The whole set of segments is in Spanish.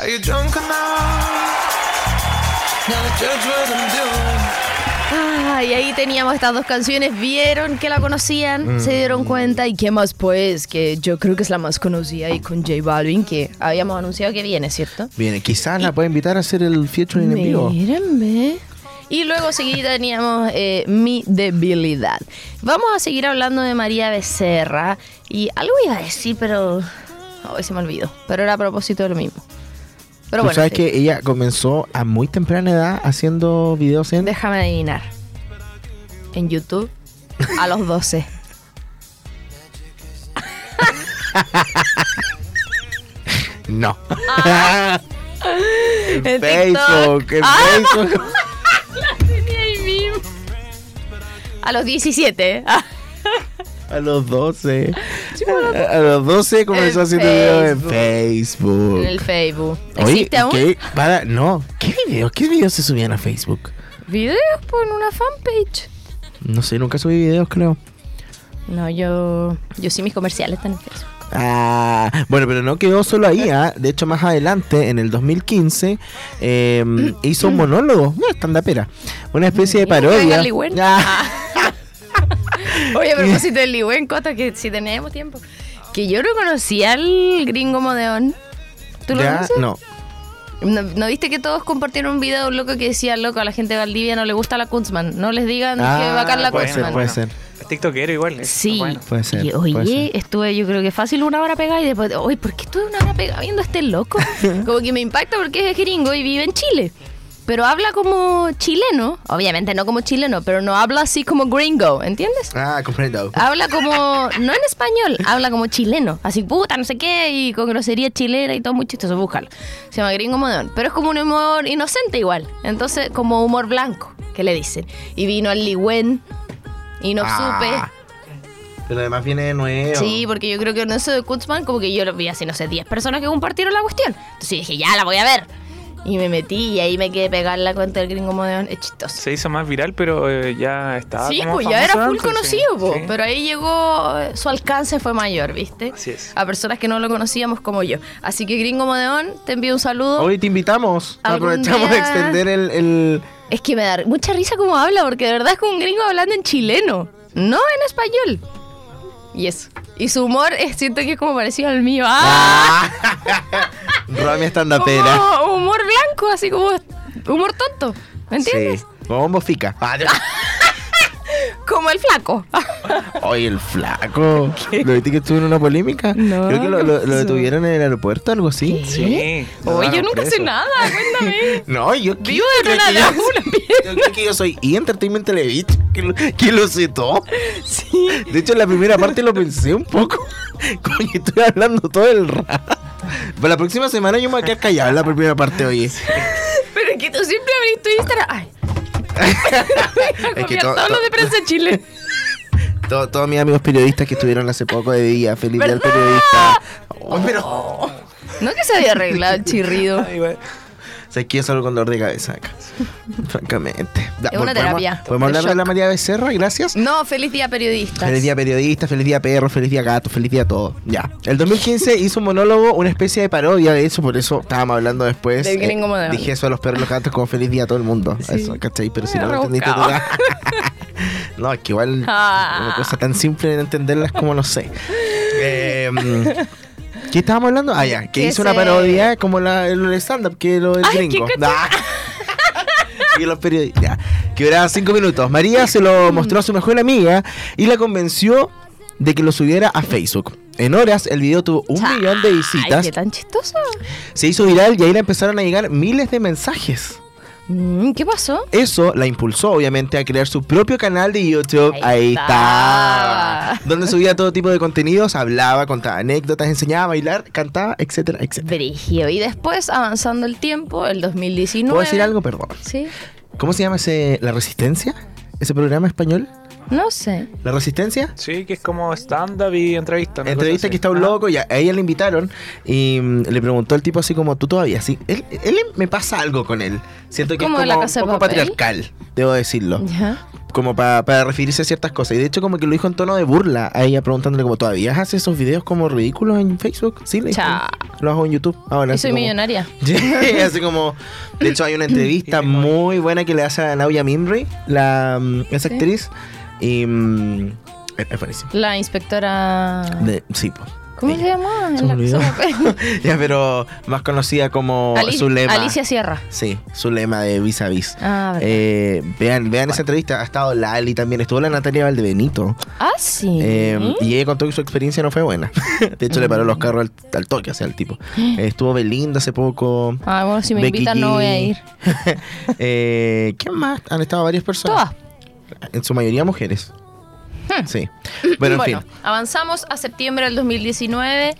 Are you drunk enough? Now to judge what I'm doing. Ah, y ahí teníamos estas dos canciones. Vieron que la conocían, se dieron cuenta. ¿Y qué más, pues? Que yo creo que es la más conocida. Y con J Balvin, que habíamos anunciado que viene, ¿cierto? Viene, quizás la puede invitar a hacer el featuring en vivo. Mírenme. Y luego seguida teníamos eh, Mi Debilidad. Vamos a seguir hablando de María Becerra. Y algo iba a decir, pero. Hoy se me olvidó. Pero era a propósito de lo mismo. Pero Tú bueno, sabes sí. que ella comenzó a muy temprana edad haciendo videos en... déjame adivinar. En YouTube, a los 12. No. En en. Facebook, en Ah, Facebook. tenía ahí mismo. A los 17. Ah, A los 12. A los 12 comenzó En haciendo videos en Facebook. En el Facebook. Oye, ¿Existe aún? ¿qué? Para, no. ¿Qué videos? ¿Qué videos se subían a Facebook? Videos por una fanpage. No sé, nunca subí videos, creo. No, yo. Yo sí, mis comerciales están en Facebook. Ah, bueno, pero no quedó solo ahí. ¿ah? De hecho, más adelante, en el 2015, eh, hizo un monólogo, una estandapera, una especie de parodia. Ligüen. Ah, Oye, a propósito del Ligüen, Cota, que si tenemos tiempo. Que yo no conocía al gringo Modeón. ¿Tú lo conoces? no. ¿No, no viste que todos compartieron un video de un loco que decía, loco, a la gente de Valdivia no le gusta la Kunzman? No les digan que Ah, bacán la puede Kunzman. ser, puede ser. Es tiktokero igual. Sí. bueno. Puede ser, Y, puede oye, ser. estuve yo creo que fácil una hora pegada y después, oye, ¿por qué estuve una hora pegada viendo a este loco? Como que me impacta porque es gringo y vive en Chile. Pero habla como chileno, obviamente no como chileno, pero no habla así como gringo, ¿entiendes? Ah, comprendo. Habla como, no en español, habla como chileno, así puta, no sé qué, y con grosería chilena y todo muy chistoso, búscalo. Se llama Gringo Modeón, pero es como un humor inocente igual, entonces como humor blanco, que le dicen. Y vino al Ligüen y no Ah, supe. Pero además viene de nuevo. Sí, porque yo creo que en eso de Kutzman, como que yo lo vi así, no sé, 10 personas que compartieron la cuestión. Entonces dije, ya la voy a ver. Y me metí y ahí me quedé pegada en la cuenta del gringo modeón. Es chistoso. Se hizo más viral, pero eh, ya estaba. Sí, como pues ya era full antes, sí. conocido, po, Sí. pero ahí llegó, eh, su alcance fue mayor, ¿viste? Así es. A personas que no lo conocíamos como yo. Así que gringo modeón, te envío un saludo. Hoy te invitamos. Aprovechamos de día- extender el, el- Es que me da mucha risa como habla, porque de verdad es como un gringo hablando en chileno, no en español. Y eso. Y su humor es, siento que es como parecido al mío. ¡Ah! Romy estandapera. Como humor blanco, así como humor tonto. ¿Me entiendes? Sí. Como bombo fica. Como el flaco. Oye, el flaco. ¿Lo viste que estuvo en una polémica? No, Creo que lo, detuvieron en el aeropuerto, algo así. Sí. Oye, yo nunca sé nada, cuéntame. No, yo Vivo ¿quién de una yo-. Yo creo que yo soy E! Entertainment Television, que lo, que lo sé todo. Sí. De hecho, en la primera parte lo pensé un poco. Como que estoy hablando todo el rato. Para la próxima semana yo me voy a quedar callado en la primera parte, oye. Pero es que tú siempre abrís tu Instagram. Ay. Es que Copiar to- todos to- los de prensa Chile. to- todos mis amigos periodistas que estuvieron hace poco de día, feliz día ¿Verdad? periodista. Oh, pero, No que se había arreglado el chirrido. Ay, güey. ¿Sabes qué? Yo salgo con dolor de cabeza acá. Francamente. Es una ¿podemos- terapia ¿Podemos de hablar de la shock. María Becerra? Gracias. No, feliz día periodistas. Feliz día periodista, feliz día perro, feliz día gato, feliz día todo. Ya. El 2015 hizo un monólogo, una especie de parodia de eso, por eso estábamos hablando después. Del gringo moderno. Dije eso a los perros los gatos como feliz día a todo el mundo. Sí. Eso, ¿cachai? Pero si no lo entendiste tú. no, es que igual Ah. una cosa tan simple de entenderla es como no sé. Eh, ¿Qué estábamos hablando? Ah, ya, que hizo una parodia como la, el stand-up, que lo del Ay, gringo. y los periodistas. Que duraba cinco minutos. María se Mm. lo mostró a su mejor amiga y la convenció de que lo subiera a Facebook. En horas el video tuvo un Cha- millón de Ay, visitas. qué tan chistoso. Se hizo viral y ahí le empezaron a llegar miles de mensajes. Mm, ¿Qué pasó? Eso la impulsó obviamente a crear su propio canal de YouTube. Ahí Ahí, está. está. Donde subía todo tipo de contenidos, hablaba, contaba anécdotas, enseñaba a bailar, cantaba, etcétera, etcétera. Brigio. Y después, avanzando el tiempo, el 2019. ¿Puedo decir algo? Perdón. Sí. ¿Cómo se llama ese La Resistencia? ¿Ese programa español? No sé. ¿La Resistencia? Sí, que es como stand-up y entrevista. Entrevista que así. está un loco y a a ella le invitaron y mm, le preguntó el tipo así como tú todavía, sí. Él, él me pasa algo con él. Siento que ¿Como es de la como Casa de un poco Papel? patriarcal, debo decirlo. Ya. como pa- para referirse a ciertas cosas. Y de hecho como que lo dijo en tono de burla a ella preguntándole como, ¿todavía haces esos videos como ridículos en Facebook? Sí, le dijo. Cha. Lo hago en YouTube. Ahora, Y así soy como- millonaria. Sí, así como, de hecho hay una entrevista muy buena que le hace a Nauya Mimri, la, mm, esa Sí. actriz. Y mm, es, buenísimo. La inspectora. De- sí, po. ¿Cómo Ella. se llama? Se me La- ya, pero más conocida como. Alicia Sierra. Sí, su lema de vis a vis. Ah. Eh, vean, vean esa entrevista. Ha estado Lali también. Estuvo la Natalia Valdebenito. ah, sí. Eh, y ella contó que su experiencia no fue buena. de hecho, le paró los carros al, al toque hacia el tipo. Eh, estuvo Belinda hace poco. ah, bueno, si me Becky invitan G. no voy a ir. eh, ¿Quién más? Han estado varias personas. Todas. En su mayoría mujeres. Sí. Bueno, en fin. avanzamos a septiembre del 2019.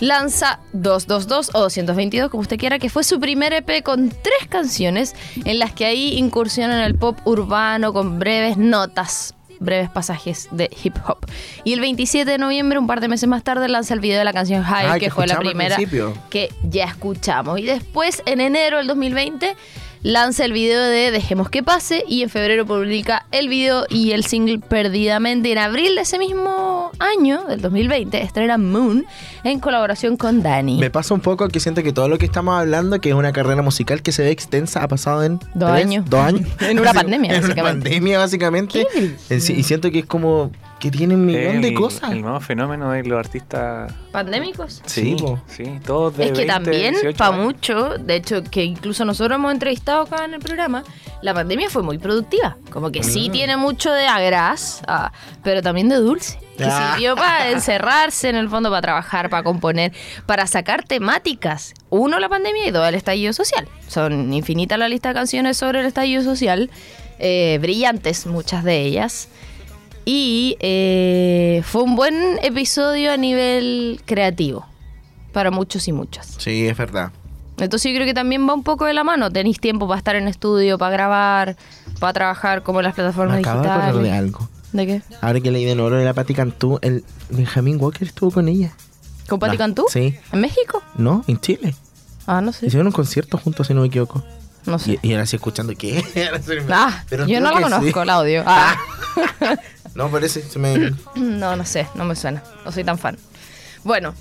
Lanza 222 o 222, como usted quiera, que fue su primer EP con tres canciones en las que ahí incursiona en el pop urbano con breves notas, breves pasajes de hip hop. Y el 27 de noviembre, un par de meses más tarde, lanza el video de la canción High, Ay, que, que fue la primera que ya escuchamos. Y después, en enero del 2020, lanza el video de Dejemos que pase y en febrero publica el video y el single Perdidamente. En abril de ese mismo año, del 2020, estrena Moon en colaboración con Dani. Me pasa un poco que siento que todo lo que estamos hablando, que es una carrera musical que se ve extensa, ha pasado en Dos tres, años. Dos años. En una pandemia, En una básicamente. pandemia, básicamente. En sí- y siento que es como que tiene un millón de cosas. El nuevo fenómeno de los artistas. ¿Pandémicos? Sí, po. sí, todos de Es que 20, también, 18 para mucho, de hecho, que incluso nosotros hemos entrevistado acá en el programa, la pandemia fue muy productiva. Como que Mm. sí tiene mucho de agras, ah, pero también de dulce. Que Ah. sirvió para encerrarse en el fondo, para trabajar, para componer, para sacar temáticas. Uno, la pandemia y dos, el estallido social. Son infinitas la lista de canciones sobre el estallido social, eh, brillantes muchas de ellas. Y eh, fue un buen episodio a nivel creativo, para muchos y muchas. Sí, es verdad. Entonces yo creo que también va un poco de la mano. Tenéis tiempo para estar en estudio, para grabar, para trabajar como en las plataformas Me acabo de acordar de digitales. algo. ¿De qué? Ahora que leí de oro de la Patti Cantú, el Benjamin Walker estuvo con ella. ¿Con Pati Ah, Cantú? sí. ¿En México? No, en Chile. Ah, no sé. Hicieron un concierto juntos, si no me equivoco. No sé. Y, y ahora sí escuchando qué. Ah, Pero yo no la conozco, sí. la audio. Ah. No, parece. Se me... No, no sé, no me suena. No soy tan fan. Bueno,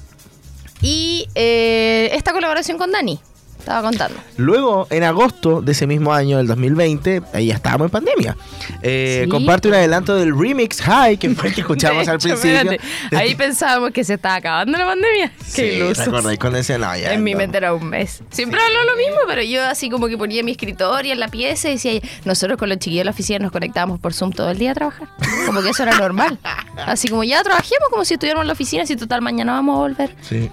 y eh, esta colaboración con Dani, estaba contando. Luego, en agosto de ese mismo año, del 2020, ahí ya estábamos en pandemia. eh, Sí. Comparte un adelanto del remix High, que fue el que escuchamos al principio. ahí pensábamos que se estaba acabando la pandemia. Sí, Qué ilusos. ¿te acordáis cuando decían, no, ya, En mi no. mente era un mes. Siempre hablo lo mismo, pero yo así como que ponía mi escritorio en la pieza y decía, nosotros con los chiquillos de la oficina nos conectábamos por Zoom todo el día a trabajar. Como que eso era normal. Así como ya trabajemos como si estuviéramos en la oficina, si total mañana vamos a volver. Sí.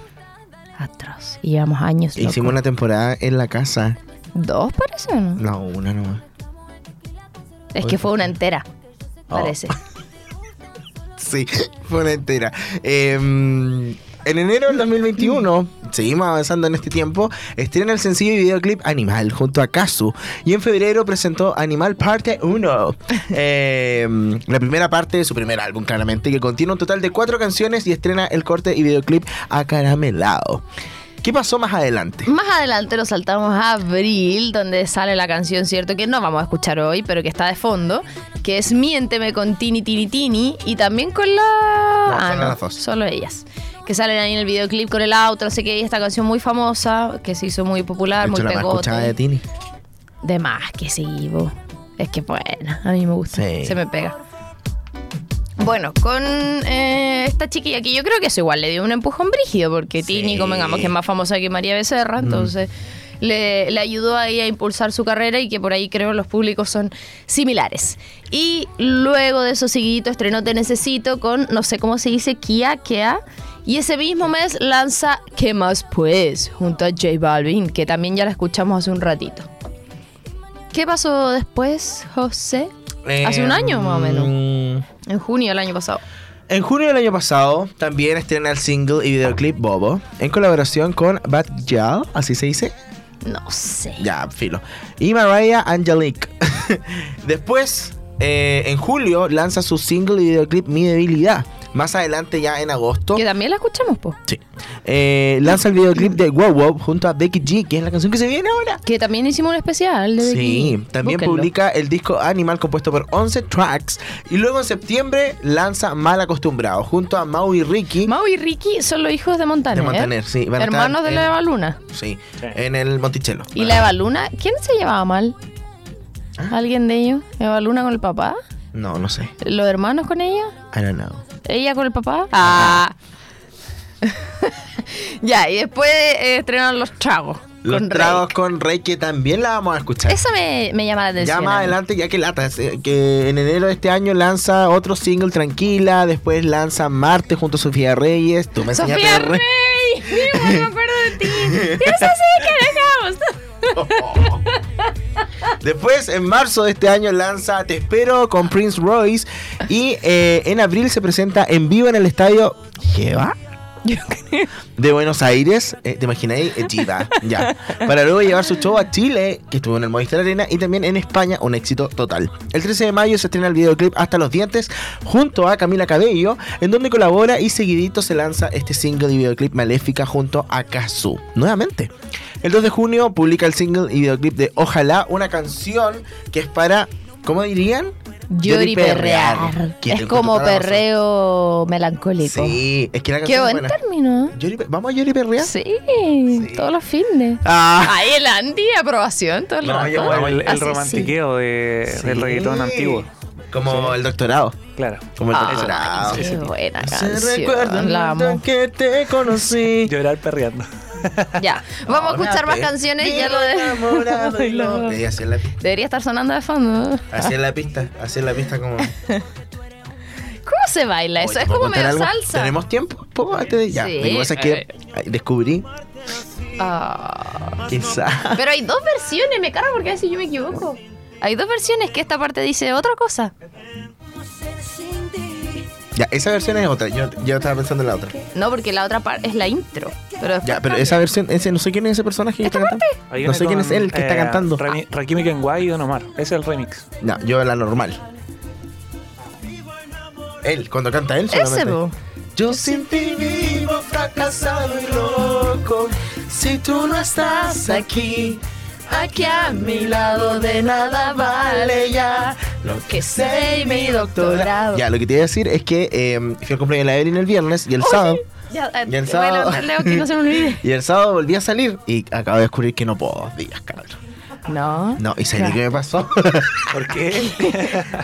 Atroz. Y llevamos años. loco. Hicimos una temporada en la casa. Dos parece, ¿o ¿no? No, una nomás. Es que fue una entera, Oh. parece. Sí, fue una entera. Eh, en enero del 2021, seguimos avanzando en este tiempo, estrena el sencillo y videoclip Animal junto a Kazu. Y en febrero presentó Animal Parte 1. eh, la primera parte de su primer álbum, claramente, que contiene un total de cuatro canciones y estrena el corte y videoclip Acaramelado. ¿Qué pasó más adelante? Más adelante nos saltamos a abril, donde sale la canción, ¿cierto? Que no vamos a escuchar hoy, pero que está de fondo, que es Miénteme con Tini Tini Tini y también con la... No, solo las dos. Solo ellas. Que salen ahí en el videoclip con el auto, no sé qué, y esta canción muy famosa, que se hizo muy popular, De muy hecho, la más escuchada de pegote. Tini. De más que sí, bo. Es que buena, a mí me gusta, Sí. se me pega. Bueno, con eh, esta chiquilla que yo creo que eso igual le dio un empujón brígido, porque Sí. Tini, convengamos que es más famosa que María Becerra, entonces le, le ayudó ahí a impulsar su carrera y que por ahí creo los públicos son similares. Y luego de eso, seguidito, estrenó Te Necesito con, no sé cómo se dice, Kia, Kia. Y ese mismo mes lanza ¿Qué más pues? junto a J Balvin, que también ya la escuchamos hace un ratito. ¿Qué pasó después, José? Hace un año más o menos. menos. En junio del año pasado. En junio del año pasado también estrena el single y videoclip Bobo en colaboración con Bad Gyal, así se dice. No sé. Ya, filo. Y Mariah Angelique. Después, eh, en julio, lanza su single y videoclip Mi Debilidad, Más adelante, ya en agosto, Que también la escuchamos, po. sí, eh, lanza el videoclip de Wow Wow junto a Becky G, que es la canción que se viene ahora. Que también hicimos un especial de Sí, Becky. también Búsquenlo. publica el disco Animal compuesto por 11 tracks y luego en septiembre lanza Mal Acostumbrado junto a Mau y Ricky Mau y Ricky son los hijos de Montaner. de Montaner, sí, Hermanos de la Eva Luna. Sí, Sí. en el Monticello. ¿Y la Eva Luna? ¿Quién se llevaba mal? ¿Ah? ¿Alguien de ellos? ¿Eva Luna con el papá? No, no sé. ¿Los hermanos con ella? I don't know. ¿Ella con el papá? Ah. ya, y después eh, estrenaron Los Tragos. Los con tragos Rake. con Rey que también la vamos a escuchar. Eso me, me llama la atención. Ya más adelante, ya que lata, eh, que en enero de este año lanza otro single Tranquila, después lanza Marte junto a Sofía Reyes. Tú me Sofía Rey. Mira, me acuerdo de ti. Y es así que dejamos. Después, en marzo de este año, lanza Te Espero con Prince Royce. Y eh, en abril se presenta en vivo en el estadio Jeva de Buenos Aires. Eh, ¿Te imagináis? Eh, Chiva, ya. Para luego llevar su show a Chile, que estuvo en el Movistar Arena, y también en España, un éxito total. El 13 de mayo se estrena el videoclip Hasta los Dientes junto a Camila Cabello, en donde colabora y seguidito se lanza este single y videoclip Maléfica junto a Kazu. Nuevamente. El 2 de junio publica el single y videoclip de Ojalá, una canción que es para, ¿cómo dirían? Llori perrear. Que Es como perreo melancólico. Sí, es que la Qué canción es buen buena. término. ¿Vamos a llori perrear? Sí, todos los fines. Ah, Ay, el Andy, aprobación todo el No, Como el, el Así sí. romantiqueo de, del sí. reggaetón antiguo. Como el doctorado. Claro. Como el Ah, doctorado. qué buena Se canción. recuerda en amo. que te conocí. Llorar perreando. Ya, vamos a escuchar más canciones. Ya lo de... Y Ay, lo- la pista. Debería estar sonando de fondo. Así es la pista. Así es la pista como. ¿Cómo se baila eso? Oye, es ¿puedo como medio algo? salsa. ¿Tenemos tiempo? ¿Puedo antes de ya? Sí, Lo que pasa es que descubrí. Ah. Quizá. Pero hay dos versiones, me carga porque a veces yo me equivoco. Hay dos versiones que esta parte dice otra cosa. Ya, esa versión es otra. Yo, yo estaba pensando en la otra. No, porque la otra parte es la intro. Pero Ya, pero esa versión, ese, no sé quién es ese personaje que está cantando. Ahí No sé quién es él que está eh, cantando. Rami- Rakimi Kenway y Don Omar. Ese es el remix. No, yo la normal. Él, cuando canta él Ese. Yo sin ti vivo fracasado y loco. Si tú no estás aquí, aquí a mi lado de nada vale ya lo que sé y mi doctorado. Ya, lo que te iba a decir es que eh, fui al cumpleaños de la Evelyn el viernes y el sábado. Ya, eh, Y el sábado- levantar Leo que no se me olvide. Y el sábado volví a salir y acabo de descubrir que no puedo dos días, cabrón. No. No, y sabes qué me pasó. ¿Por qué?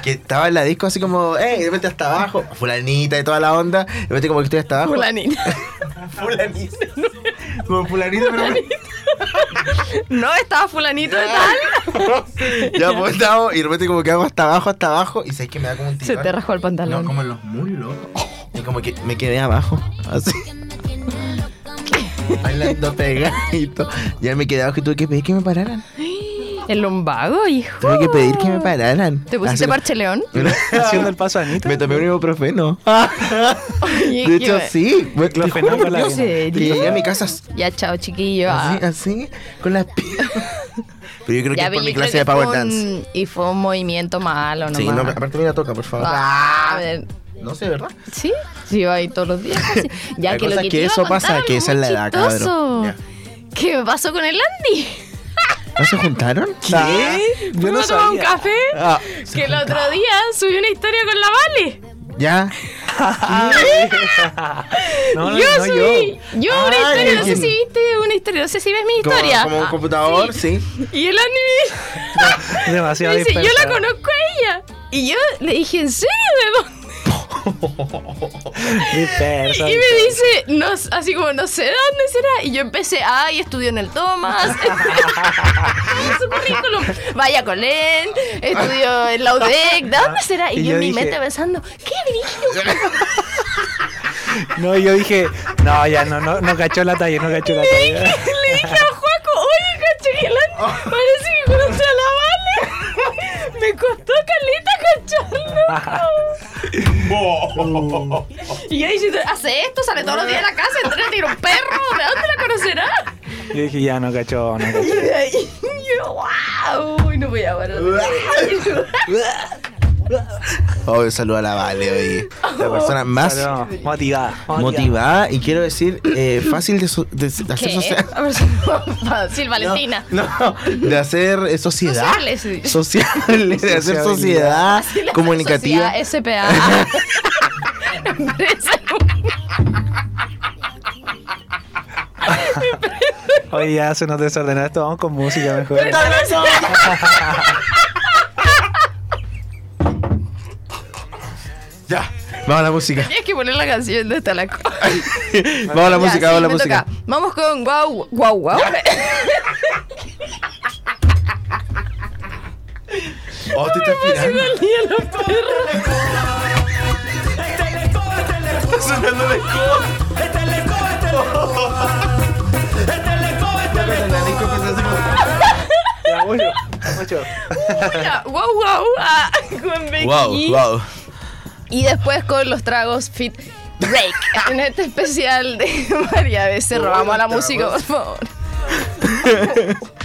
que estaba en la disco así como, eh, de repente hasta abajo, fulanita y toda la onda, de repente como que estoy hasta abajo. Fulanita. Fulanita. Como fulanita, pero No, estaba fulanito de tal. ya pues estamos, y de repente como que hago hasta abajo, hasta abajo, y sabes que me da como un Se tirón. te rajó el pantalón. No, como en los muslos. Y como que me quedé abajo, así. Bailando pegadito. Ya me quedé abajo y tuve que pedir que me pararan. El lumbago, hijo. Tuve que pedir que me pararan. ¿Te pusiste parche león? Haciendo el paso a Anita. Me tomé un ibuprofeno. Oye, De hecho, sí. Te juro, llegué a mi casa Ya, chao, chiquillo. Ah. así, así, con las piernas. Pero yo creo que Ya, es por pero mi yo clase de que Power fue Dance. un- Y fue un movimiento malo, nomás. Sí, no, aparte mira, toca, por favor. Ah, a ver, No sé, ¿verdad? Sí, sí, va ahí todos los días. casi. Ya La que cosa lo es que, que te iba a eso contar pasa, algo que esa es muy la edad, chistoso. ¿Qué me pasó con el Andy? ¿No se juntaron? ¿Qué? Yo no tomar un sabía. café. Ah, Que el otro día subí una historia con la Vale. ya. No, no, yo no, subí. Yo, una Ay, historia, no sé si viste una historia, no sé si ves mi Como, historia. como un Ah, computador, sí. Y el Andy me- Demasiado me dice, yo dispersa. la conozco a ella. Y yo le dije, ¿en serio? ¿De Y me dice, no, así como, no sé dónde será. Y yo empecé, ay, estudió en el Thomas. su currículum. Vaya con él, estudió en la UDEC. ¿De dónde será? Y, Y yo yo en mi dije- mente pensando, ¿qué brillo? No, yo dije, no, ya no, no, no cachó la talla, no cachó la talla. Le dije a Juaco, oye, caché que el Andy parece que conoce a la. Me costó caleta cacharlo. y yo dije, hace esto, sale todos los días de la casa, entrena, tiene un perro. ¿De dónde la conocerá? Yo dije, ya no cachó, no cachó. Y yo, wow, no voy a parar. Obvio, saludo a la Vale hoy. La persona más motivada, motivada. y quiero decir, eh, fácil de, hacer sociedad, Fácil, Valentina. No, de hacer eh, sociedad. Sociales, sí. De hacer sociedad comunicativa. SPA. Empresa. Oye, ya se nos desordenó esto, vamos con música mejor. Vamos a la música. Tenías que poner la canción de esta la Vamos a la música, vamos a la música. Toca. Vamos con wow, wow, wow. oh, no te estás pirando. los perros. Está la escoba. Está la está la. Está la está Wow. Wow, wow. Y después con los tragos Fit Break. en este especial de María Becerro. Vamos a la música, por favor.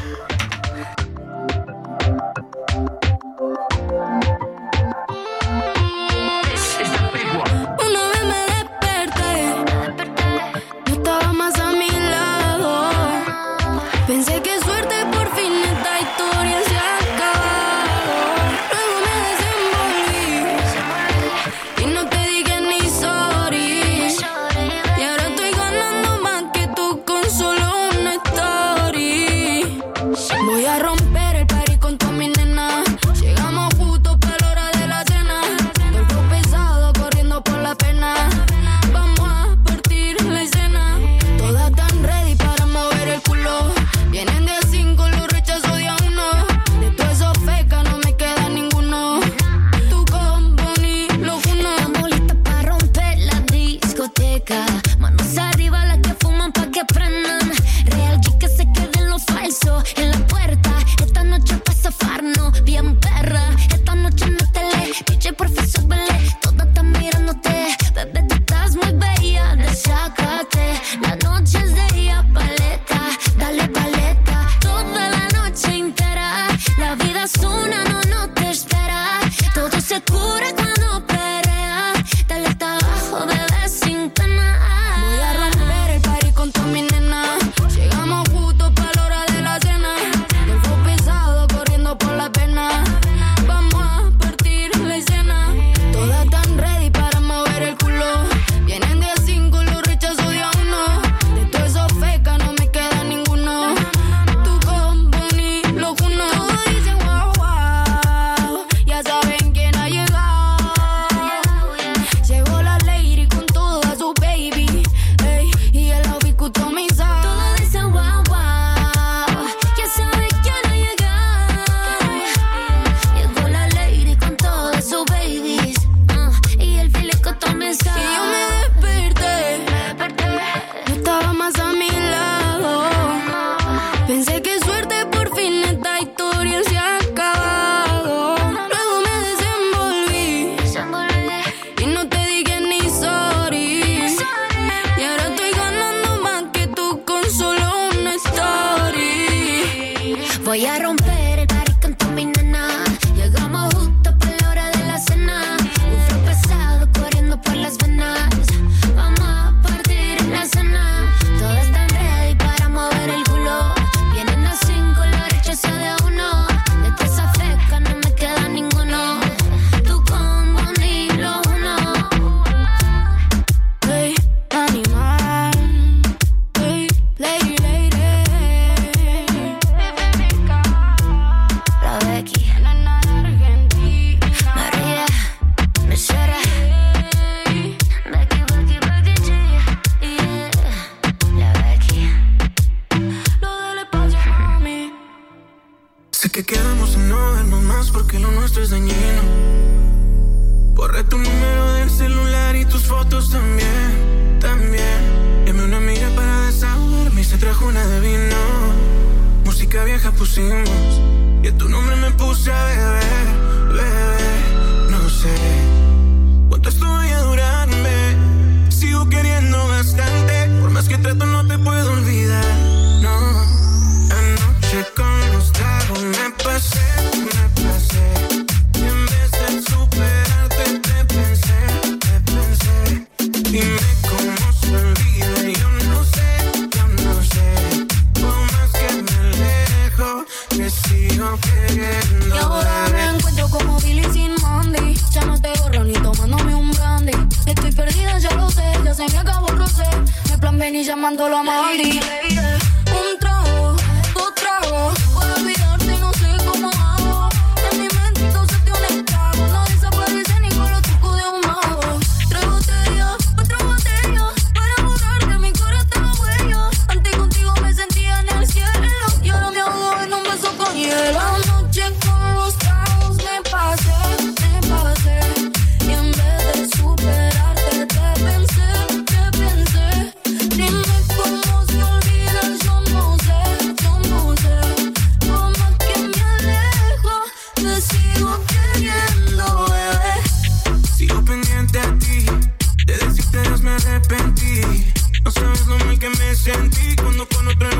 vieja pusimos. Y a tu nombre me puse a beber, beber. No sé. ti cuando con otro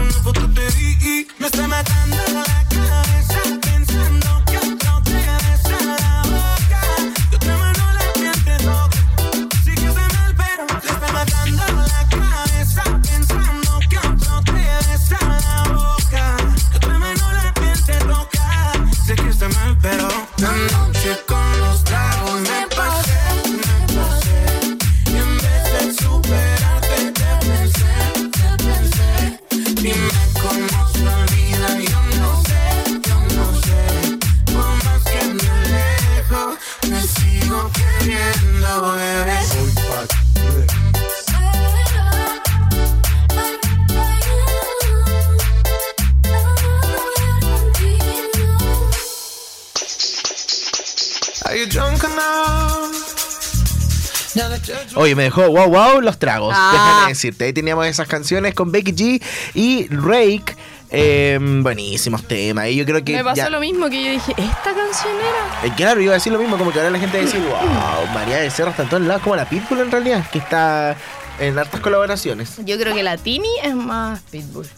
me dejó wow wow los tragos. Ah. Déjame decirte. Ahí teníamos esas canciones con Becky G y Rake. Eh, buenísimos temas. Y yo creo que. Me pasó ya- lo mismo que yo dije, ¿esta canción era? Eh, claro, iba a decir lo mismo, como que ahora la gente va a decir, wow, María de Cerro está en todos lados, como la Pitbull en realidad, que está en hartas colaboraciones. Yo creo que la Tini es más Pitbull.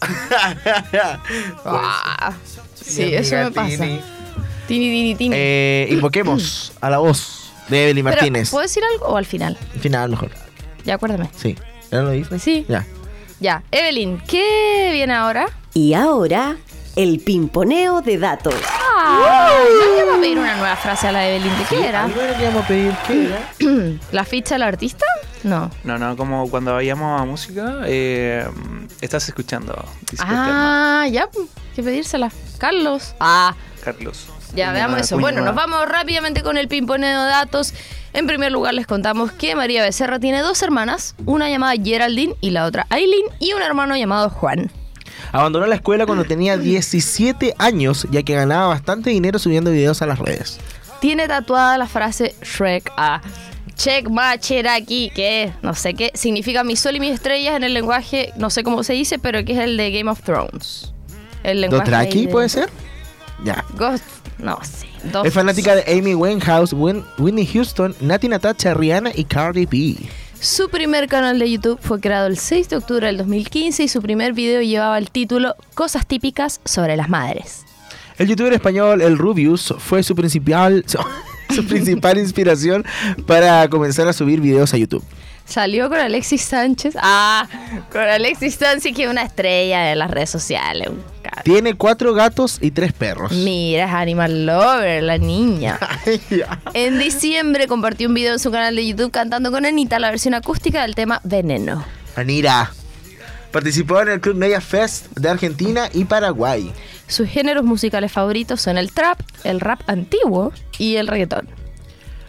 Ah, sí, eso me pasa. Tini. Tini, Tini, Tini. Eh, invoquemos a la voz de Evelyn Pero, Martínez. ¿Puedo decir algo o al final? Final mejor. Ya acuérdame. Sí. ¿Ya lo dices? Sí. Ya. Ya. Evelyn, ¿qué viene ahora? Y ahora, el pimponeo de datos. Ah, no le vamos a pedir una nueva frase a la Evelyn. ¿De qué era? ¿La ficha del artista? No. No, no, como cuando vayamos a música, eh, estás escuchando. Ah, ya, pues, que pedírsela. Carlos. Ah, Carlos. Ya veamos eso. Bueno, nos vamos rápidamente con el pimponeo de datos. En primer lugar, les contamos que María Becerra tiene dos hermanas, una llamada Geraldine y la otra Aileen, y un hermano llamado Juan. Abandonó la escuela cuando tenía 17 años, ya que ganaba bastante dinero subiendo videos a las redes. Tiene tatuada la frase Shrek a Check Macheraki, que no sé qué significa mi sol y mis estrellas en el lenguaje, no sé cómo se dice, pero que es el de Game of Thrones. El lenguaje ¿Dothraki ahí de- puede ser? Ya. Ghost, no sé. Dos- Es fanática de Amy Winehouse, Win- Whitney Houston, Nati Natacha, Rihanna y Cardi B. Su primer canal de YouTube fue creado el 6 de octubre del 2015 y su primer video llevaba el título Cosas típicas sobre las madres. El youtuber español El Rubius fue su principal, su principal inspiración para comenzar a subir videos a YouTube. Salió con Alexis Sánchez. Ah, con Alexis Sánchez, que es una estrella de las redes sociales. un cabrón. Tiene cuatro gatos y tres perros. Mira, es Animal Lover, la niña. En diciembre compartió un video en su canal de YouTube cantando con Anita la versión acústica del tema Veneno. Anira. Participó en el Club Media Fest de Argentina y Paraguay. Sus géneros musicales favoritos son el trap, el rap antiguo y el reggaetón.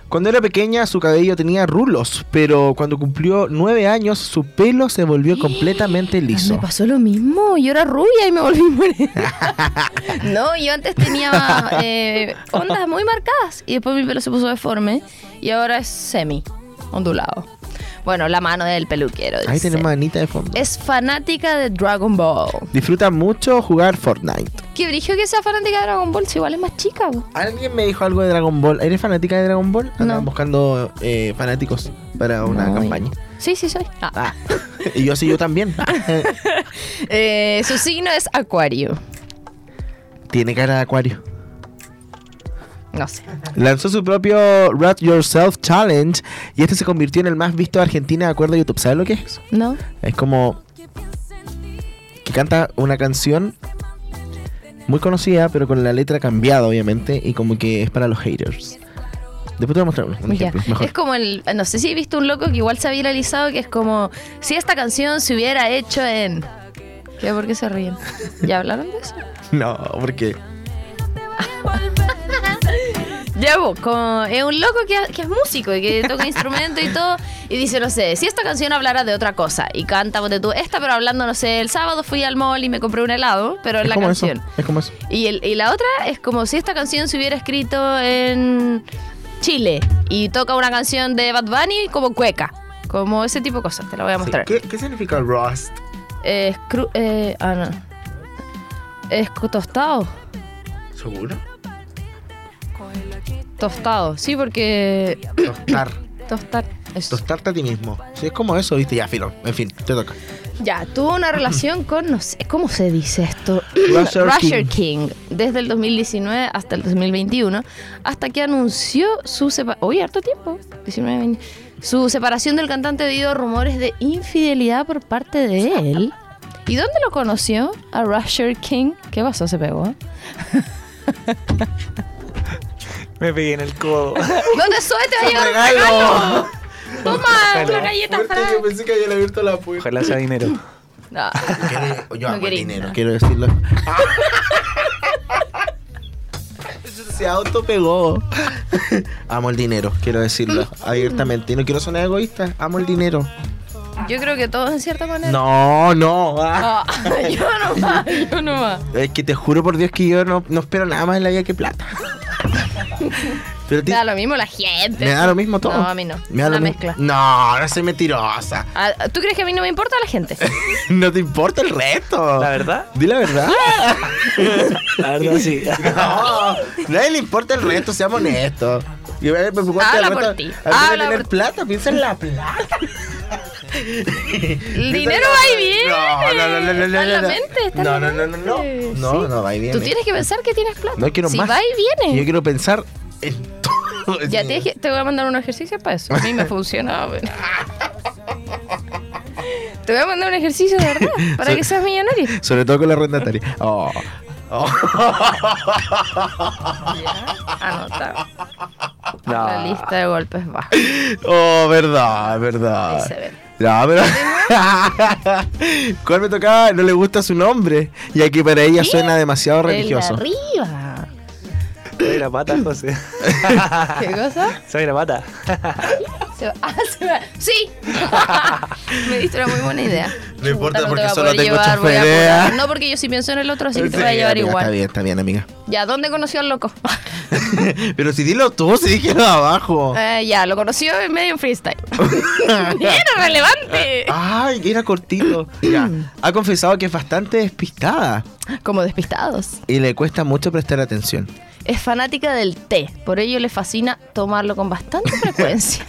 Cuando era pequeña su cabello tenía rulos, pero cuando cumplió nueve años su pelo se volvió completamente liso. Me pasó lo mismo, yo era rubia y me volví morena. no, yo antes tenía eh, ondas muy marcadas y después mi pelo se puso deforme y ahora es semi, ondulado. Bueno, la mano del peluquero. Ahí dice. tenemos a Anita de fondo. Es fanática de Dragon Ball. Disfruta mucho jugar Fortnite. Qué brillo que sea fanática de Dragon Ball, si igual es más chica. po. Alguien me dijo algo de Dragon Ball. ¿Eres fanática de Dragon Ball? Andaban No. buscando eh, fanáticos para una No, campaña. Sí, sí soy. Ah. Ah, y yo sí, yo también. Eh, su signo es Acuario. Tiene cara de acuario. No sé. Lanzó su propio Rat Yourself Challenge y este se convirtió en el más visto de Argentina de acuerdo a YouTube. ¿Sabes lo que es? ¿No? Es como que canta una canción muy conocida, pero con la letra cambiada, obviamente, y como que es para los haters. Después te voy a mostrar un ejemplo. Mejor. Es como el. No sé si he visto un loco que igual se ha viralizado, que es como. Si esta canción se hubiera hecho en. ¿Qué? ¿Por qué se ríen? ¿Ya hablaron de eso? No, porque Ya, vos, como- es un loco que, que es músico y que toca instrumento y todo. Y dice, no sé, si esta canción hablara de otra cosa y canta, ponte tú, esta, pero hablando, no sé, el sábado fui al mall y me compré un helado, pero es la como canción. eso. Es como eso. Y, el- y la otra es como si esta canción se hubiera escrito en Chile y toca una canción de Bad Bunny como cueca. Como ese tipo de cosas, te la voy a Sí. mostrar. ¿Qué, qué significa Rust? Es cru- eh, ah, no. Es tostado. ¿Seguro? Tostado, sí, porque. Tostar. Tostar. eso. Tostarte a ti mismo. Sí, es como eso, viste. Ya, filo. En fin, te toca. Ya, tuvo una relación con, no sé, ¿cómo se dice esto? Rusher Rusher King. desde el 2019 hasta el 2021, hasta que anunció su separación. Oye, harto tiempo. 19, 20. Su separación del cantante debido a rumores de infidelidad por parte de él. ¿Y dónde lo conoció? A Rusher King. ¿Qué pasó? Se pegó. Me pegué en el codo. ¿Dónde soy? Te va a llegar un regalo! Toma, Ojalá. la galleta Fuerte, para. yo pensé que habían abierto la puerta. Ojalá sea dinero. No. Quiero- yo No amo el dinero, nada. quiero decirlo. Se autopegó. amo el dinero, quiero decirlo abiertamente. Y no quiero sonar egoísta, amo el dinero. Yo creo que todos en cierta manera. No, no. ah. Ah, yo no más, yo no más. Es que te juro por Dios que yo no, no espero nada más en la vida que plata. Pero Me da lo mismo la gente. me da lo mismo todo. No, a mí no. Me da Una lo mezcla. No, no soy mentirosa. Ah, ¿Tú crees que a mí no me importa la gente? No te importa el resto. ¿La verdad? Di la verdad. La verdad sí. No, nadie le importa el resto, seamos honestos. Y a ver, me preocupa Habla por ti, habla tener por ti. plata, piensa en la plata. El dinero va y viene. No, no, no, no, no, Está en la mente, está en No, la no, no, no, no. mente. No, no, va y viene. Tú tienes que pensar que tienes plata. No quiero si más. va y viene. Yo quiero pensar en todo. Ya te, dije- te voy a mandar un ejercicio para eso. A mí me funciona. bueno. Te voy a mandar un ejercicio de verdad para que seas millonario. Sobre todo con la arrendataria. Oh. Oh. Anota. No. La lista de golpes baja. Oh, verdad, verdad. Ahí se ve. No, pero. ¿Cuál me tocaba? No le gusta su nombre. Ya que para ella suena demasiado El de religioso. arriba. Soy la pata, José. ¿Qué cosa? Soy la pata. Se ah, se va. ¡Sí! Me diste una muy buena idea. No importa porque te solo tengo llevar, voy a. No, porque yo sí pienso en el otro, así que te voy a llevar amiga, igual. Está bien, está bien, amiga. Ya, ¿dónde conoció al loco? Pero si dilo tú, si dije lo de abajo. Eh, ya, lo conoció en medio en freestyle. Bien, relevante. Ay, era cortito. Ya. Ha confesado que es bastante despistada Como despistados. y le cuesta mucho prestar atención. Es fanática del té, por ello le fascina tomarlo con bastante frecuencia.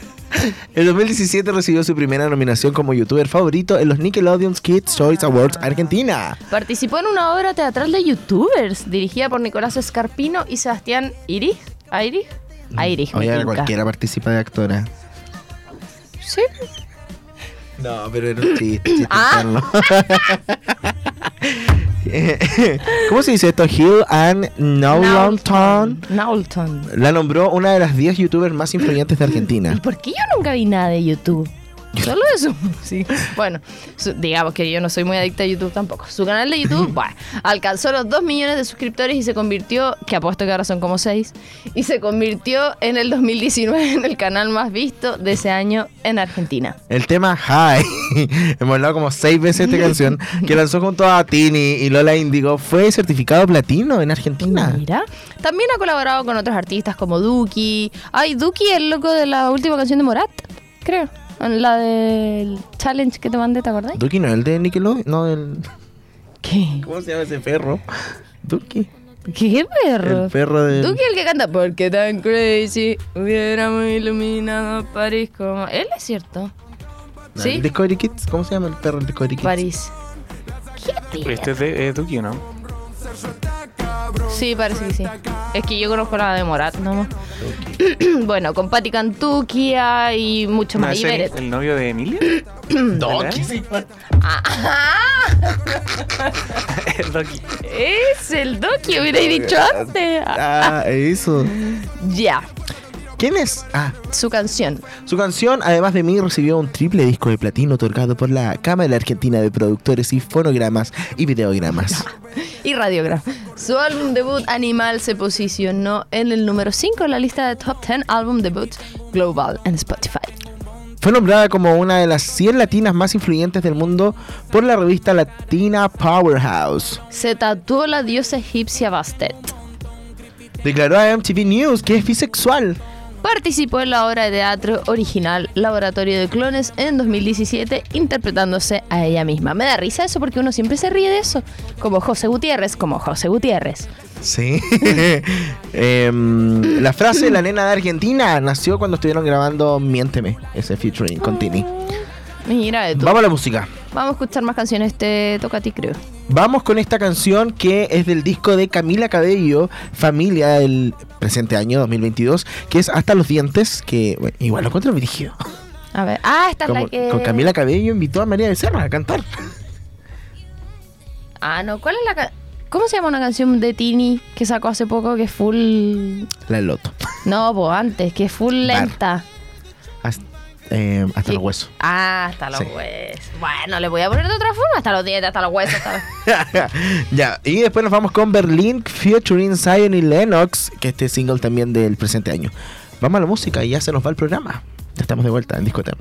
En 2017 recibió su primera nominación como youtuber favorito en los Nickelodeon Kids Choice Awards Argentina. Participó en una obra teatral de youtubers dirigida por Nicolás Escarpino y Sebastián Iris. ¿Iris? Iris, Oye, cualquiera participa de actora. Sí. No, pero era un chiste, chiste Ah. ¿Cómo se dice esto? Hill and Knowlton Knowlton. la nombró una de las 10 youtubers más influyentes de ¿Y Argentina. por qué yo nunca vi nada de YouTube? Solo su música. Bueno, su- digamos que yo no soy muy adicta a YouTube tampoco. Su canal de YouTube, bueno, alcanzó los 2 millones de suscriptores y se convirtió, que apuesto que ahora son como 6, y se convirtió en el 2019 en el canal más visto de ese año en Argentina. El tema High, hemos hablado como 6 veces esta canción, que lanzó junto a Tini y Lola Indigo, fue certificado platino en Argentina. Mira. También ha colaborado con otros artistas como Duki. Ay, Duki, el loco de la última canción de Morat, creo. La del challenge que te mandé, ¿te acordás? Duki no, el de Nickelodeon, no, el... ¿Qué? ¿Cómo se llama ese perro? Duki. ¿Qué perro? El perro de... Duki el que canta ¿Por qué tan crazy? Hubiéramos iluminado París como... Él es cierto. No, ¿Sí? el Discovery Kids, ¿cómo se llama el perro del Discovery Kids? París. ¿Qué? Este es de eh, Duki, ¿o ¿no? Sí, parece que sí. Es que yo conozco la de Morat nomás. bueno, con Patti Cantuquia y mucho ¿No más. es Y el, Beret. el novio de Emilia? Duki, sí. el Duki. Es el Duki, hubiera dicho antes. Ah, eso. Ya, ¿Quién es? Ah, su canción. su canción, además de mí, recibió un triple disco de platino otorgado por la Cámara Argentina de Productores y Fonogramas y Videogramas. y Radiogram. Su álbum debut Animal se posicionó en el número 5 en la lista de Top 10 Album Debuts Global en Spotify. Fue nombrada como una de las 100 latinas más influyentes del mundo por la revista Latina Powerhouse. Se tatuó la diosa egipcia Bastet. Declaró a MTV News que es bisexual. Participó en la obra de teatro original Laboratorio de Clones en 2017 interpretándose a ella misma. Me da risa eso porque uno siempre se ríe de eso. Como José Gutiérrez, como José Gutiérrez. Sí. Em, la frase La nena de Argentina nació cuando estuvieron grabando Miénteme, ese featuring con Tini. Mira de. Vamos a la música. Vamos a escuchar más canciones, te toca a ti creo. Vamos con esta canción que es del disco de Camila Cabello, Familia, del presente año 2022, que es Hasta los Dientes, que bueno, igual lo encuentro dirigido. A ver. Ah, esta es la que... Con Camila Cabello invitó a María Becerra a cantar. Ah, no, ¿cuál es la ca- ¿Cómo se llama una canción de Tini que sacó hace poco que es full... La del Loto. No, pues antes, que es full Bar. lenta eh, hasta los huesos. Ah, hasta los sí. huesos. Bueno, le voy a poner de otra forma, hasta los dientes, hasta los huesos. Hasta... ya, y después nos vamos con Berlín featuring Zion y Lennox, que este single también del presente año. Vamos a la música y ya se nos va el programa. Ya estamos de vuelta en Discoteca.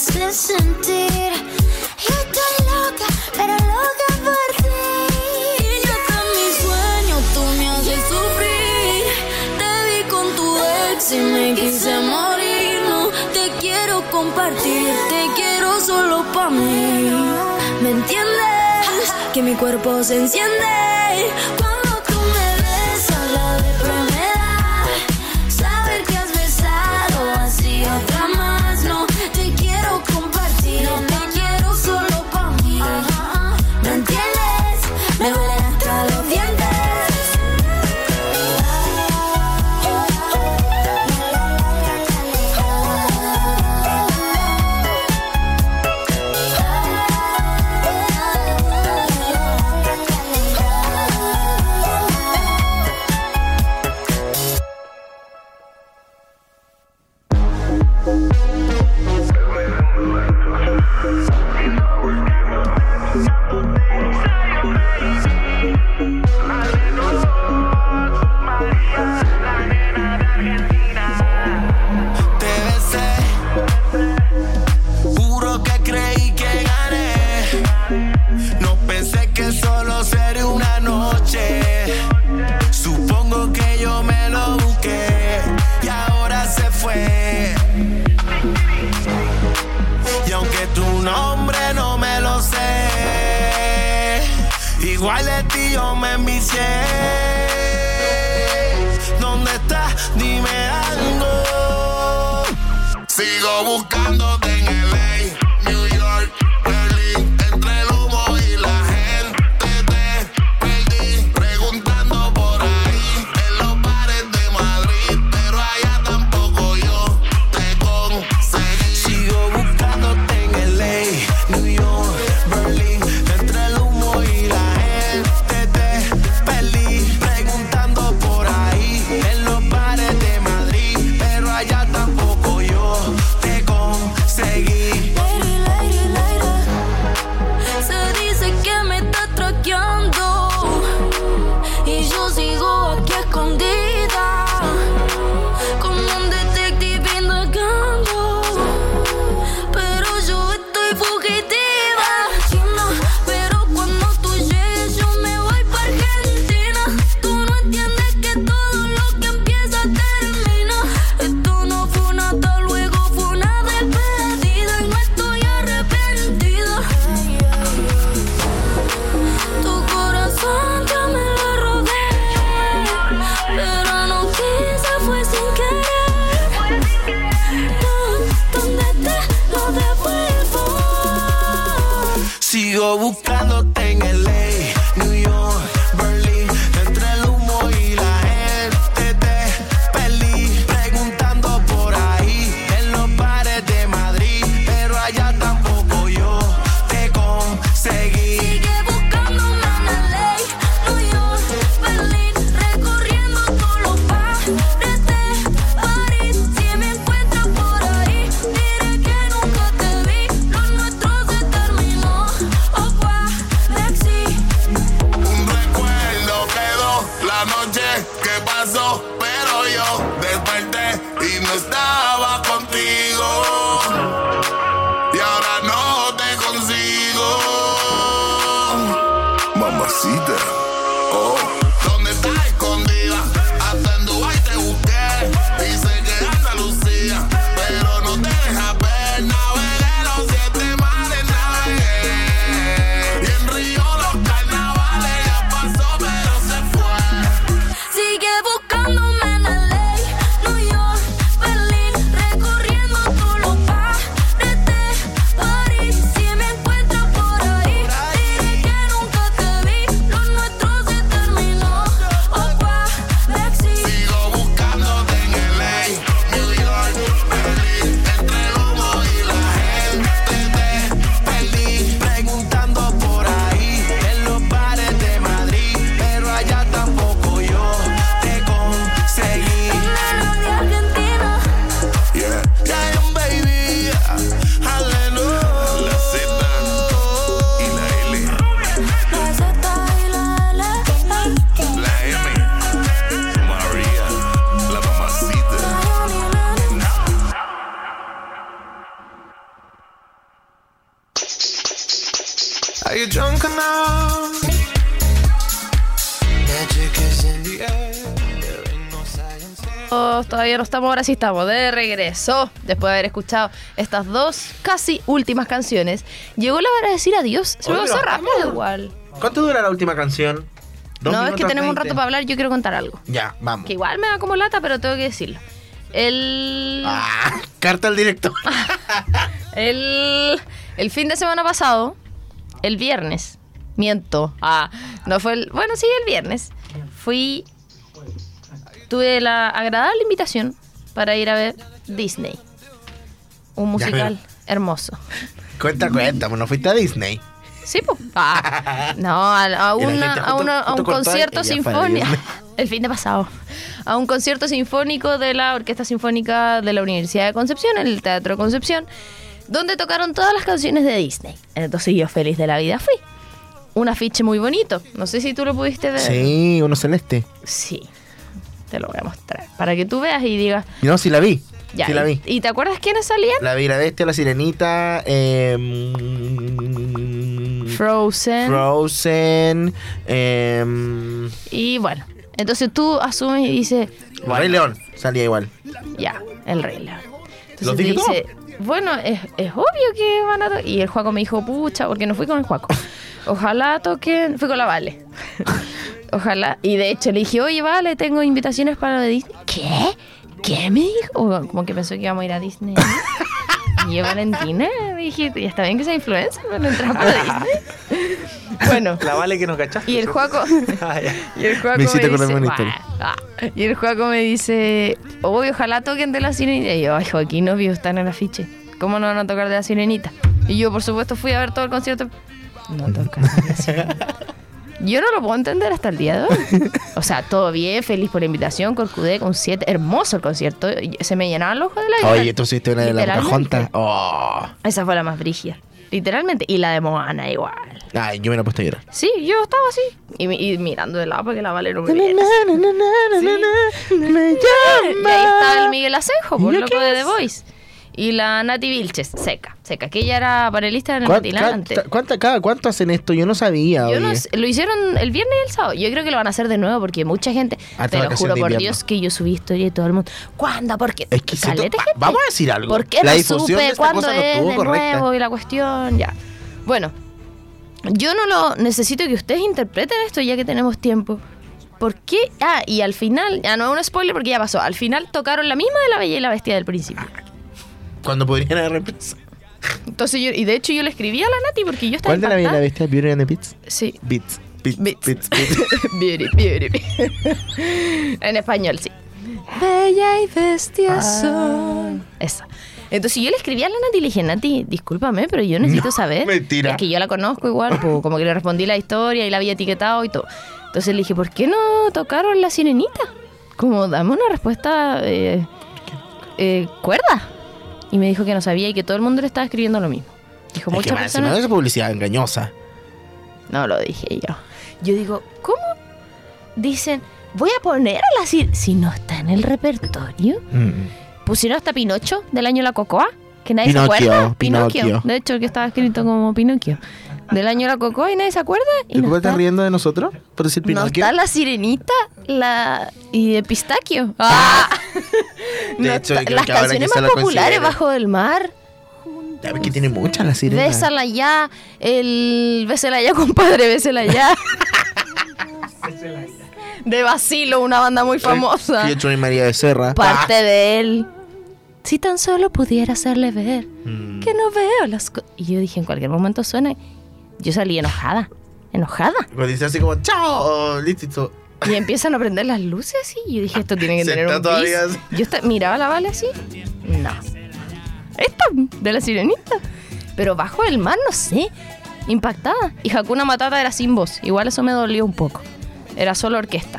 hace sentir. Yo estoy loca, pero loca por ti. Y yo con mi sueño, tú me haces sufrir. Te vi con tu ex y me quise morir. No te quiero compartir, te quiero solo pa' mí. ¿Me entiendes? Que mi cuerpo se enciende. Igual de ti yo me envicié. ¿Dónde estás? Dime algo. Sigo buscándote. Todavía no estamos, ahora sí estamos de regreso. Después de haber escuchado estas dos casi últimas canciones, llegó la hora de decir adiós. Se me pasó ¿lo rápido igual. ¿Cuánto dura la última canción? Dos No, es que tenemos un 20. rato para hablar. Yo quiero contar algo. Ya, vamos. Que igual me da como lata, pero tengo que decirlo. El. Ah, carta al directo. El, el fin de semana pasado, el viernes, miento, ah, no fue el, bueno, sí, el viernes, fui, tuve la agradable invitación para ir a ver Disney, un musical hermoso. cuenta, cuenta, no fuiste a Disney. Sí, pues. Ah, no, a, a una- a, una- a un concierto sinfónico. El fin de pasado. A un concierto sinfónico de la Orquesta Sinfónica de la Universidad de Concepción, en el Teatro Concepción, donde tocaron todas las canciones de Disney. Entonces yo feliz de la vida fui. Un afiche muy bonito. No sé si tú lo pudiste ver. Sí, uno celeste. Sí. Te lo voy a mostrar. Para que tú veas y digas. No, sí la vi. Ya. Sí la ¿y- vi. ¿Y te acuerdas quiénes salían? La vi, la bestia, la sirenita, em, Frozen. Frozen, em, y bueno. Entonces tú asumes y dices. Rey León, salía igual. Ya, el Rey León. Entonces ¿Los te dije dice, bueno, es, es obvio que van a tocar. Y el Juaco me dijo, pucha, porque no fui con el Juaco. Ojalá toquen. Fui con la Vale. Ojalá. Y de hecho le dije, oye, Vale, tengo invitaciones para lo de Disney. ¿Qué? ¿Qué me dijo? O como que pensó que íbamos a ir a Disney. Y yo, Valentina, me dije, ya está bien que sea influencer, pero no entras para Disney. Bueno, La vale que no cachaste. y el. Juaco. Ah. Y el Juaco Me me, dice, acordarme una historia. "Bah, ah". y el Juaco me dice, uy, ojalá toquen de la sirenita. Y yo, ay, Joaquín, no vio, está en el afiche. ¿Cómo no van a tocar de la sirenita? Y yo, por supuesto, fui a ver todo el concierto. No tocan de la sirenita. Yo no lo puedo entender hasta el día de hoy. O sea, todo bien, feliz por la invitación, Corcudé con siete, hermoso el concierto. Se me llenaban los ojos de la Oye, tú hiciste una de la Literalmente. Pocahontas. Oh. Esa fue la más brígida. Literalmente. Y la de Moana igual. Ay, yo me la he puesto a llorar. Sí, yo estaba así. Y, y mirando de lado para que la Vale no me viera. Me Y ahí está el Miguel Asenjo, por ¿Yo loco de? The Voice. Y la Nati Vilches, seca, seca, que ella era panelista en el ¿Cuán- matinal cuánta- cada cuánto hacen esto? Yo no sabía. Yo no lo hicieron el viernes y el sábado. Yo creo que lo van a hacer de nuevo porque mucha gente. Hasta te lo juro por. Dios que yo subí historia y todo el mundo. ¿Cuándo? Porque Es que siento- caleta va- gente. vamos a decir algo. ¿Por qué La no supe cuándo es de correcta. nuevo y la cuestión? Ya. Bueno, yo no lo necesito que ustedes interpreten esto ya que tenemos tiempo. ¿Por qué? Ah, y al final, ya no es un spoiler porque ya pasó. Al final tocaron la misma de la Bella y la Bestia del principio. Cuando podrían haber reemplazado. Entonces yo, y de hecho yo le escribí a la Nati porque yo estaba ¿Cuál de la Bella y la impactada. Bestia? Beauty and the Beats. Sí. Beats. Beats. Beats. Beats. Beats. beauty, beauty. en español, sí. Bella y bestia Ah. son. Esa. Entonces yo le escribí a la Nati y le dije, Nati, discúlpame, pero yo necesito No, saber. mentira. Es que yo la conozco igual, pues, como que le respondí la historia y la había etiquetado y todo. Entonces le dije, ¿por qué no tocaron la sirenita? Como, dame una respuesta eh, eh, cuerda. Y me dijo que no sabía y que todo el mundo le estaba escribiendo lo mismo. Dijo, Es que muchas personas... esa publicidad engañosa. No lo dije yo. Yo digo, ¿cómo? Dicen, voy a poner a la si no está en el repertorio. Mm. Pusieron hasta Pinocho del año La Cocoa, que nadie Pinocchio, se acuerda. Pinocchio. De hecho, que estaba escrito como Pinocchio. Del año La Cocoa y nadie se acuerda. Y ¿Y no tú estás está, riendo de nosotros? Por decir no Pinocchio. está la sirenita la y de Pistaquio. ¡Ah! De No hecho, está- las canciones más la populares bajo del mar. Ya ves que tiene muchas la sirena. Bésala ya. El Bésela ya, compadre, bésela ya. De Basilo, una banda muy famosa. Pietro y María de Serra. Parte de él. Si tan solo pudiera hacerle ver Mm. que no veo las cosas. Y yo dije, en cualquier momento suena. Yo salí enojada. Enojada. Cuando dice así como, chao, listo. Y empiezan a prender las luces. Y yo dije, esto tiene que Se tener está un todavía bis. Yo esta- miraba la Vale así. No. Esta, de la sirenita. Pero bajo el mar, no sé. Impactada. Y Hakuna Matata era sin voz. Igual eso me dolió un poco. Era solo orquesta.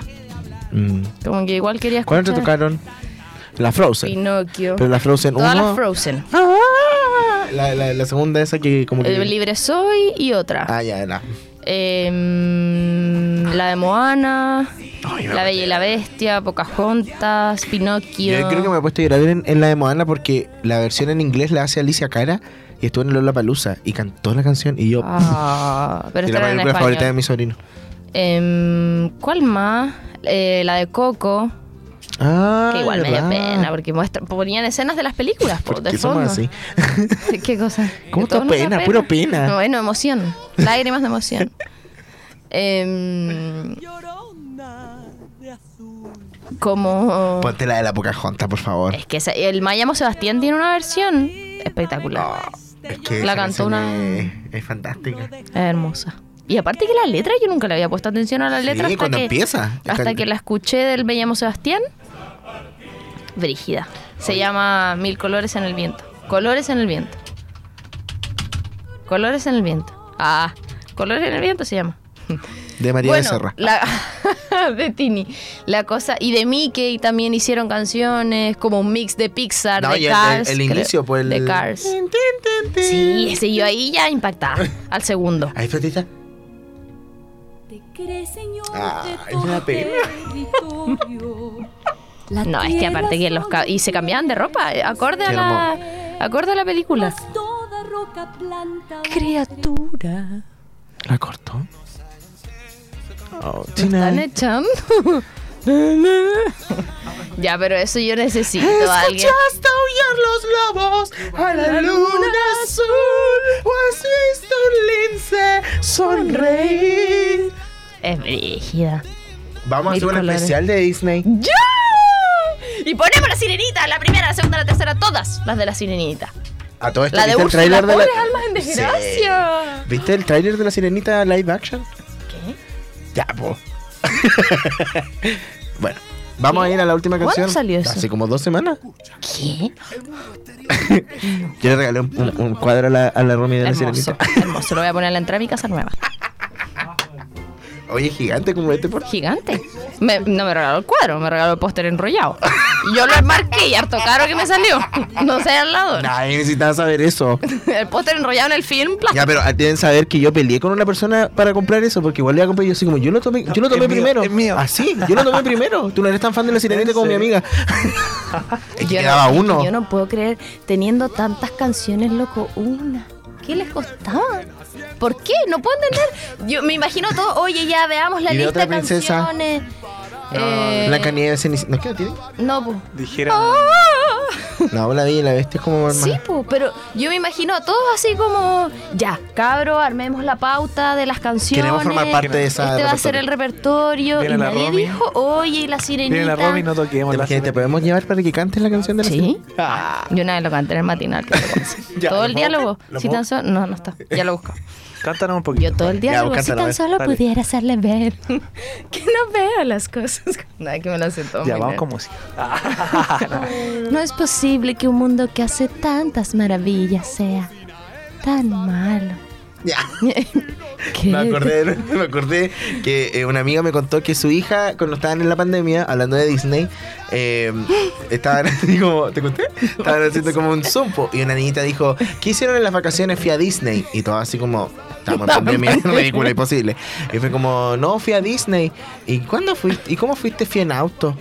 Mm. Como que igual quería ¿Cuál te escuchar tocaron? La Frozen. Pinocchio. Pero la Frozen Todas 1. las Frozen. La, la, la segunda esa que como que... Eh, Libre Soy y otra. Ah, ya, no. Em, la de Moana. Ay, La Bella y la Bestia. Pocahontas. Pinocchio. Yo creo que me he puesto a llorar en, en la de Moana porque la versión en inglés la hace Alicia Cara y estuvo en Lola Palusa y cantó la canción y yo. Ah, pero y la era película favorita de mi sobrino. Em, ¿Cuál más? Eh, la de Coco. Ah, Que igual me dio pena porque muestra, ponían escenas de las películas po, ¿Por de somos fondo. así? ¿Qué cosa? ¿Cómo Que pena? Puro pena. Bueno, emoción. Lágrimas de emoción. Em, como... Ponte la de la Pocahontas, por favor. Es que el Mayamo Sebastián tiene una versión espectacular. Ah, es que La cantó una- Es, es fantástica. Es hermosa. Y aparte que la letra, yo nunca le había puesto atención a la letra Sí, hasta, cuando que, empieza. hasta que la escuché del Bellamo Sebastián. Brígida. Se llama Mil colores en el viento. Colores en el viento. Colores en el viento. Ah, colores en el viento se llama. De María bueno, Becerra. la de Tini. La cosa y de Mickey también hicieron canciones como un mix de Pixar, No, de y el- Cars. el, el inicio, pues el. de Cars. Sí, ese yo ahí ya impactada al segundo. Ahí, Fetita. Ay, me da pena. No, es que aparte que los y se cambiaban de ropa, eh, acorde a la acorde a la película. Criatura. ¿La cortó? Oh, ¿Me están echando? ya, pero eso yo necesito a alguien. Escuchaste aullar los lobos a la luna azul. O has visto un lince sonreír. Es brígida. Vamos a Mil hacer un colores. especial de Disney. ¡Ya! Y ponemos la sirenita, la primera, la segunda, la tercera, todas las de la sirenita. A todo esto, La de ¿viste el Úrsula, tráiler de la... almas en desgracia. Sí. ¿Viste el tráiler de la sirenita live action? ¿Qué? Ya, po. bueno, vamos a ir a la última ¿Cuándo canción. salió eso? Hace como dos semanas. ¿Qué? Yo le regalé un, un- un cuadro a la, a la Romy de la sirenita. hermoso. Lo voy a poner a la entrada de mi casa nueva. Oye, gigante como este por Gigante. Me- no me regaló el cuadro, me regaló el póster enrollado. Yo lo enmarqué y harto caro que me salió. No sé al lado. Nadie necesitaba saber eso. El póster enrollado en el film plástico. Ya, pero deben saber que yo peleé con una persona para comprar eso, porque igual le iba a comprar yo así como, yo lo tomé, yo lo tomé es mío, primero. es mío. Ah, sí, yo lo tomé primero. Tú no eres tan fan de la sirenita ¿En como mi amiga. es que Yo no- quedaba es que uno. Yo no puedo creer, teniendo tantas canciones, loco, una. ¿Qué les costaba? ¿Por qué? No puedo entender. Yo me imagino todo, oye, ya veamos la ¿Y de lista otra de princesa? canciones. Eh, Blancanieves, Cenicienta. ¿No qué no tiene? No, pues. Dijeron, No, la y la Bestia es como más. Sí, po, pero yo me imagino a todos así como, ya, cabro, armemos la pauta de las canciones. Queremos formar parte de esa Este va a ser el repertorio. Viene y la nadie Romy. dijo, oye, y la sirenita. Viene la Robin, no toquemos la Imagínate, ¿podemos llevar para que cantes la canción de la Sí. sirenita? Yo una vez lo canté en el matinal. que lo. Ya, todo ¿lo el diálogo. Si tan solo. No, no está. Ya lo busco. Cántanos un poquito. Yo todo el diálogo. Ya, si cántalo, a tan solo Dale. pudiera hacerle ver que no veo las cosas. Nada, que me lo hace todo Ya, vamos con música. No es posible que un mundo que hace tantas maravillas sea tan malo. Ya. ¿Qué? Me acordé, me acordé que eh, una amiga me contó que su hija, cuando estaban en la pandemia, hablando de Disney, eh, estaban así como, ¿te conté? Estaban haciendo como un zumpo y una niñita dijo, ¿qué hicieron en las vacaciones? Fui a Disney. Y todo así como, estamos en pandemia, ridículo, imposible. Y fue como, no, fui a Disney. ¿Y cuándo fuiste? ¿Y cómo fuiste? Fui en auto.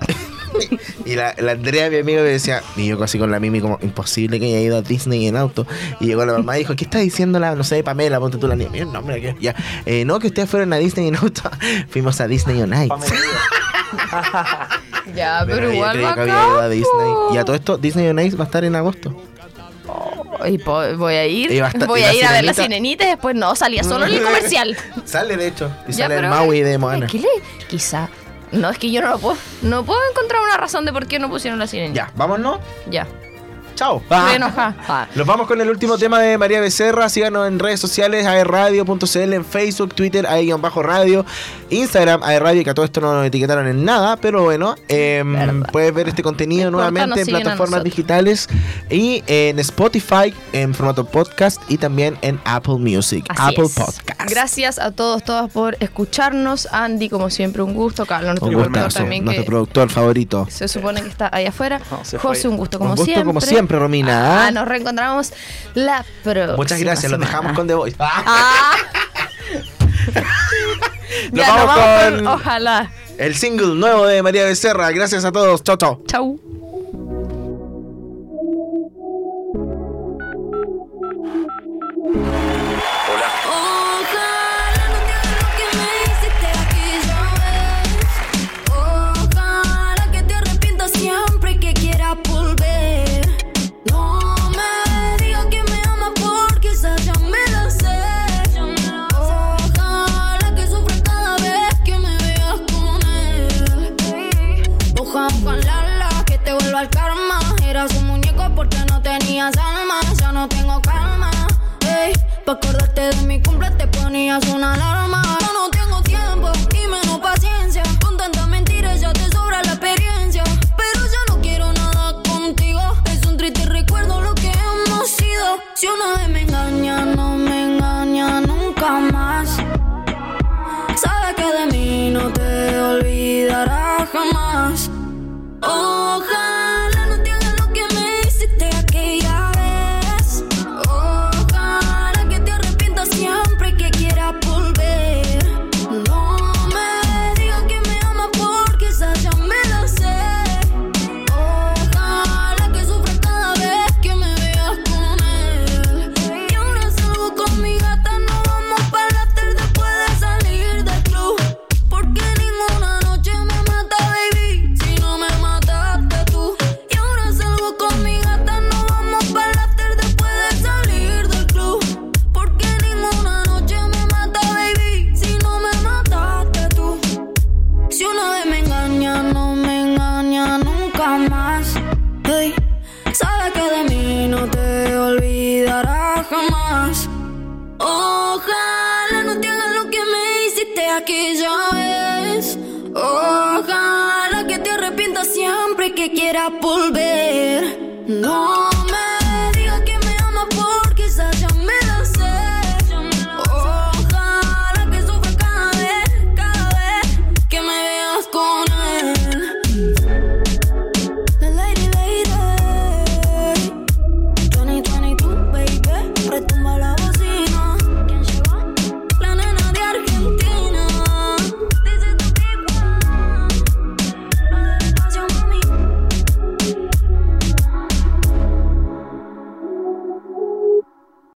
Y la, la Andrea, mi amiga, me decía, y yo casi con la Mimi, como, imposible que haya ido a Disney en auto. Y llegó la mamá y dijo, ¿qué está diciendo la, no sé, Pamela? Ponte tú la niña. Mira el nombre que ya. Eh, no, que ustedes fueron a Disney en auto. Fuimos a Disney on Ice. Ya, pero, ella igual creía va que había ido a Disney. Y a todo esto, Disney on Ice va a estar en agosto. Y voy a ir, Y voy y a ir a ver la sirenita- y después no, salía solo en el comercial. Sale, de hecho. Y Ya, sale el Maui de Moana. ¿Qué le? Quizá. No, es que yo no lo puedo. No puedo encontrar una razón de por qué no pusieron la sirenita. Ya, vámonos. Ya. Chao. Enojada. Nos vamos con el último tema de María Becerra. Síganos en redes sociales, aerradio.cl, en Facebook, Twitter, bajo radio, Instagram, aerradio, que a todo esto no nos etiquetaron en nada, pero bueno, em, puedes ver este contenido nuevamente en plataformas digitales y en Spotify, en formato podcast y también en Apple Music, Así Apple es. Podcast. Gracias a todos, todas por escucharnos. Andy, como siempre, un gusto. Carlos, nuestro Un productor gustazo, también, nuestro que productor favorito. se supone que está ahí afuera. No. José, un gusto como Un gusto siempre. como siempre, Romina. Ah, nos reencontramos la próxima Muchas gracias, los semana. dejamos con The Voice. Ah. Nos Ya, vamos con- Ojalá. El single nuevo de María Becerra. Gracias a todos. Chao, chao. Chau. Ojalá pa' acordarte de mi cumple te ponías una alarma. Yo no tengo tiempo y menos paciencia. Con tanta mentira ya te sobra la experiencia. Pero ya no quiero nada contigo. Es un triste recuerdo lo que hemos sido. Si una vez me engaña, no me engaña nunca más. Sabe que de mí no te olvidará jamás. Ojalá